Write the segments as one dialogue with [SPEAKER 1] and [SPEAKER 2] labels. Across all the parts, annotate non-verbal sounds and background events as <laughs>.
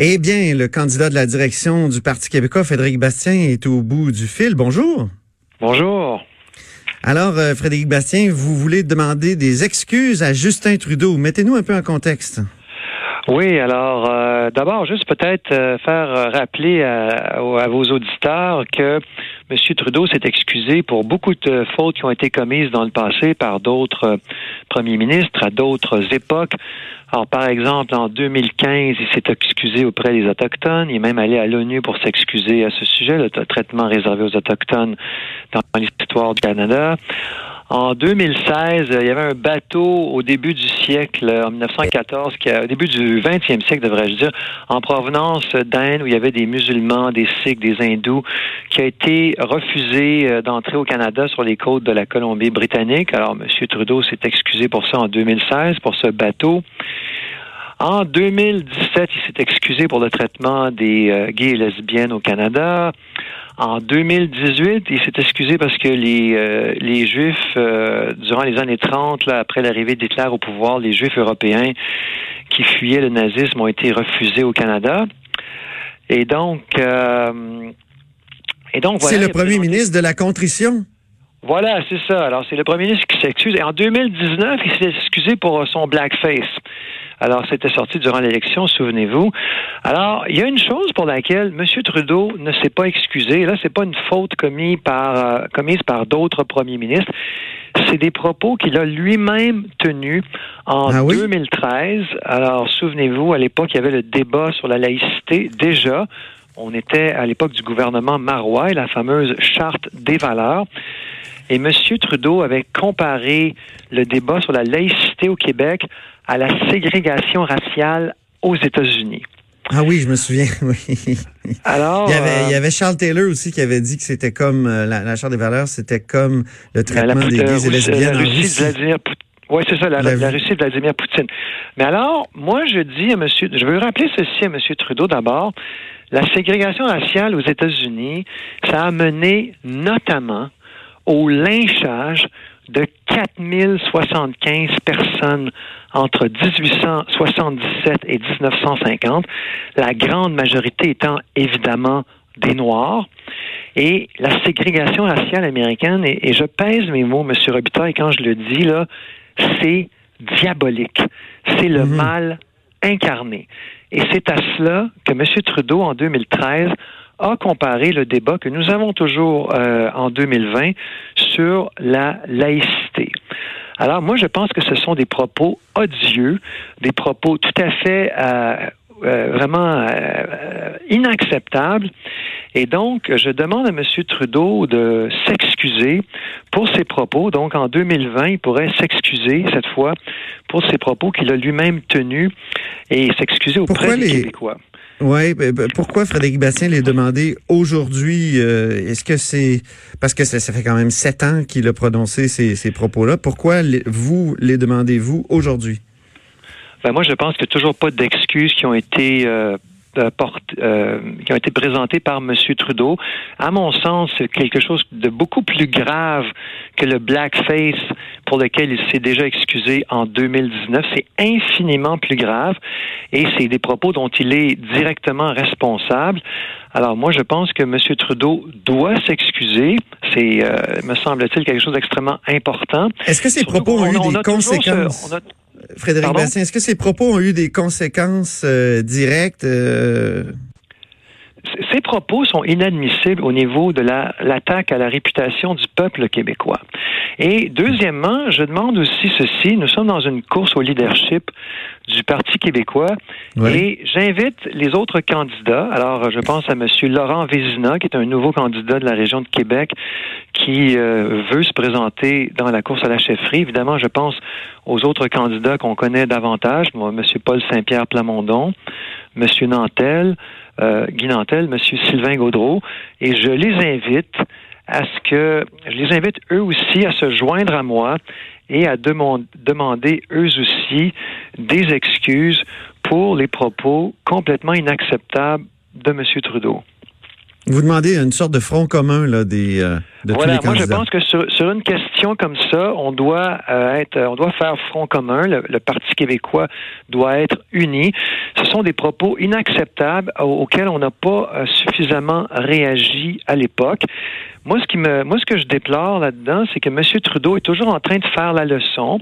[SPEAKER 1] Eh bien, le candidat de la direction du Parti québécois, Frédéric Bastien, est au bout du fil. Bonjour.
[SPEAKER 2] Bonjour.
[SPEAKER 1] Alors, euh, Frédéric Bastien, vous voulez demander des excuses à Justin Trudeau. Mettez-nous un peu en contexte.
[SPEAKER 2] Oui, alors euh, d'abord, juste peut-être euh, faire rappeler à, à, vos auditeurs que M. Trudeau s'est excusé pour beaucoup de fautes qui ont été commises dans le passé par d'autres premiers ministres à d'autres époques. Alors, par exemple, en 2015, il s'est excusé auprès des Autochtones. Il est même allé à l'ONU pour s'excuser à ce sujet, le traitement réservé aux Autochtones dans l'histoire du Canada. En 2016, il y avait un bateau au début du siècle, en 1914, qui a, au début du 20e siècle, devrais-je dire, en provenance d'Inde, où il y avait des musulmans, des sikhs, des hindous, qui a été refusé euh, d'entrer au Canada sur les côtes de la Colombie-Britannique. Alors, M. Trudeau s'est excusé pour ça en 2016, pour ce bateau. En 2017, il s'est excusé pour le traitement des euh, gays et lesbiennes au Canada. En 2018, il s'est excusé parce que les, euh, les Juifs, euh, durant les années 30, là, après l'arrivée d'Hitler au pouvoir, les Juifs européens qui fuyaient le nazisme ont été refusés au Canada. Et donc, euh, et donc
[SPEAKER 1] voilà. C'est le premier ministre de la contrition?
[SPEAKER 2] Voilà, c'est ça. Alors, c'est le premier ministre qui s'excuse. Et en 2019, il s'est excusé pour son blackface. Alors, c'était sorti durant l'élection, souvenez-vous. Alors, il y a une chose pour laquelle M. Trudeau ne s'est pas excusé. Là, c'est pas une faute commise par, euh, commise par d'autres premiers ministres. C'est des propos qu'il a lui-même tenus en 2013. Ah Alors, souvenez-vous, à l'époque, il y avait le débat sur la laïcité. Déjà, on était à l'époque du gouvernement Marois, la fameuse charte des valeurs. Et M. Trudeau avait comparé le débat sur la laïcité au Québec à la ségrégation raciale aux États-Unis.
[SPEAKER 1] Ah oui, je me souviens, <laughs> oui. Alors, il y, avait, il y avait Charles Taylor aussi qui avait dit que c'était comme euh, la, Charte des valeurs, c'était comme le traitement des gays et lesbiennes en Russie.
[SPEAKER 2] Oui, c'est ça, la, la, Russie de Vladimir Poutine. Mais alors, moi, je dis à monsieur, je veux rappeler ceci à M. Trudeau d'abord. La ségrégation raciale aux États-Unis, ça a mené notamment au lynchage de 4075 personnes entre 1877 et 1950, la grande majorité étant évidemment des Noirs. Et la ségrégation raciale américaine, et, je pèse mes mots, M. Robitaille, quand je le dis, là, c'est diabolique. C'est le mhm. mal incarné. Et c'est à cela que M. Trudeau, en 2013, a comparé le débat que nous avons toujours euh, en 2020 sur la laïcité. Alors moi, je pense que ce sont des propos odieux, des propos tout à fait euh, euh, vraiment inacceptables. Et donc, je demande à M. Trudeau de s'excuser pour ses propos. Donc, en 2020, il pourrait s'excuser cette fois pour ses propos qu'il a lui-même tenus et s'excuser auprès des Québécois.
[SPEAKER 1] Oui, ben, ben, pourquoi Frédéric Bastien l'a demandé aujourd'hui? Euh, est-ce que c'est parce que ça, fait quand même sept ans qu'il a prononcé ces, propos-là? Pourquoi vous les demandez-vous aujourd'hui?
[SPEAKER 2] Ben moi, je pense qu'il n'y a toujours pas d'excuses qui ont été euh, euh, euh, qui ont été présentés par M. Trudeau. À mon sens, quelque chose de beaucoup plus grave que le blackface pour lequel il s'est déjà excusé en 2019. C'est infiniment plus grave et c'est des propos dont il est directement responsable. Alors moi, je pense que M. Trudeau doit s'excuser. C'est, euh, me semble-t-il, quelque chose d'extrêmement important.
[SPEAKER 1] Est-ce que ces propos ont eu des conséquences? Frédéric Bastien, est-ce que ces propos ont eu des conséquences euh, directes? Euh?
[SPEAKER 2] Ces propos sont inadmissibles au niveau de l'attaque à la réputation du peuple québécois. Et deuxièmement, je demande aussi ceci. Nous sommes dans une course au leadership du Parti québécois et j'invite les autres candidats. Alors, je pense à M. Laurent Vézina, qui est un nouveau candidat de la région de Québec qui euh, veut se présenter dans la course à la chefferie. Évidemment, je pense aux autres candidats qu'on connaît davantage, moi, M. Paul Saint-Pierre Plamondon, M. Nantel, euh, Guy Nantel, M. Sylvain Gaudreau, et je les invite à ce que, je les invite eux aussi à se joindre à moi et à demander eux aussi des excuses pour les propos complètement inacceptables de M. Trudeau.
[SPEAKER 1] Vous demandez une sorte de front commun là, des, euh, de tous les candidats.
[SPEAKER 2] Moi, je pense que sur, une question comme ça, on doit euh, être, on doit faire front commun. Le, Parti québécois doit être uni. Ce sont des propos inacceptables auxquels on n'a pas euh, suffisamment réagi à l'époque. Moi, ce qui me, moi, ce que je déplore là-dedans, c'est que M. Trudeau est toujours en train de faire la leçon.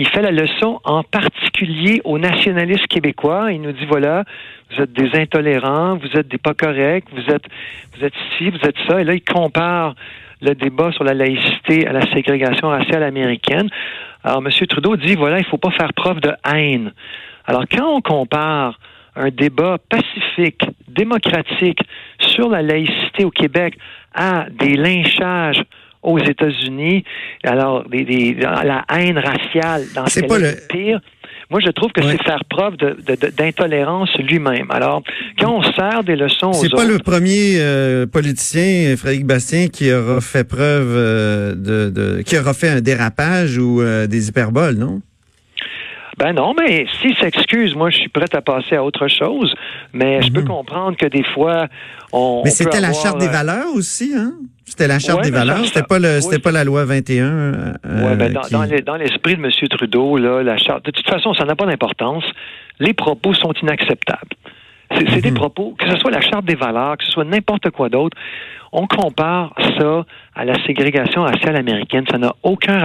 [SPEAKER 2] Il fait la leçon en particulier aux nationalistes québécois. Il nous dit voilà, vous êtes des intolérants, vous êtes des pas corrects, vous êtes, vous êtes ci, vous êtes ça. Et là, il compare le débat sur la laïcité à la ségrégation raciale américaine. Alors, M. Trudeau dit voilà, il ne faut pas faire preuve de haine. Alors, quand on compare un débat pacifique, démocratique sur la laïcité au Québec à des lynchages aux États-Unis, alors des, la haine raciale dans ce pas le pire. Moi, je trouve que c'est faire preuve d'intolérance lui-même. Alors, quand on sert des leçons aux
[SPEAKER 1] C'est pas le premier euh, politicien, Frédéric Bastien, qui aura fait preuve euh, de, qui aura fait un dérapage ou euh, des hyperboles, non?
[SPEAKER 2] Ben non, mais s'il s'excuse, moi, je suis prêt à passer à autre chose. Mais je peux mhm. comprendre que des fois, on.
[SPEAKER 1] Mais c'était la charte des euh, valeurs aussi, hein? C'était la charte des valeurs, c'était pas le, c'était pas la loi 21. Euh,
[SPEAKER 2] oui, ben dans, l'esprit de M. Trudeau, là, la charte. De toute façon, ça n'a pas d'importance. Les propos sont inacceptables. C'est des mhm. propos, que ce soit la charte des valeurs, que ce soit n'importe quoi d'autre, on compare ça à la ségrégation raciale américaine. Ça n'a aucun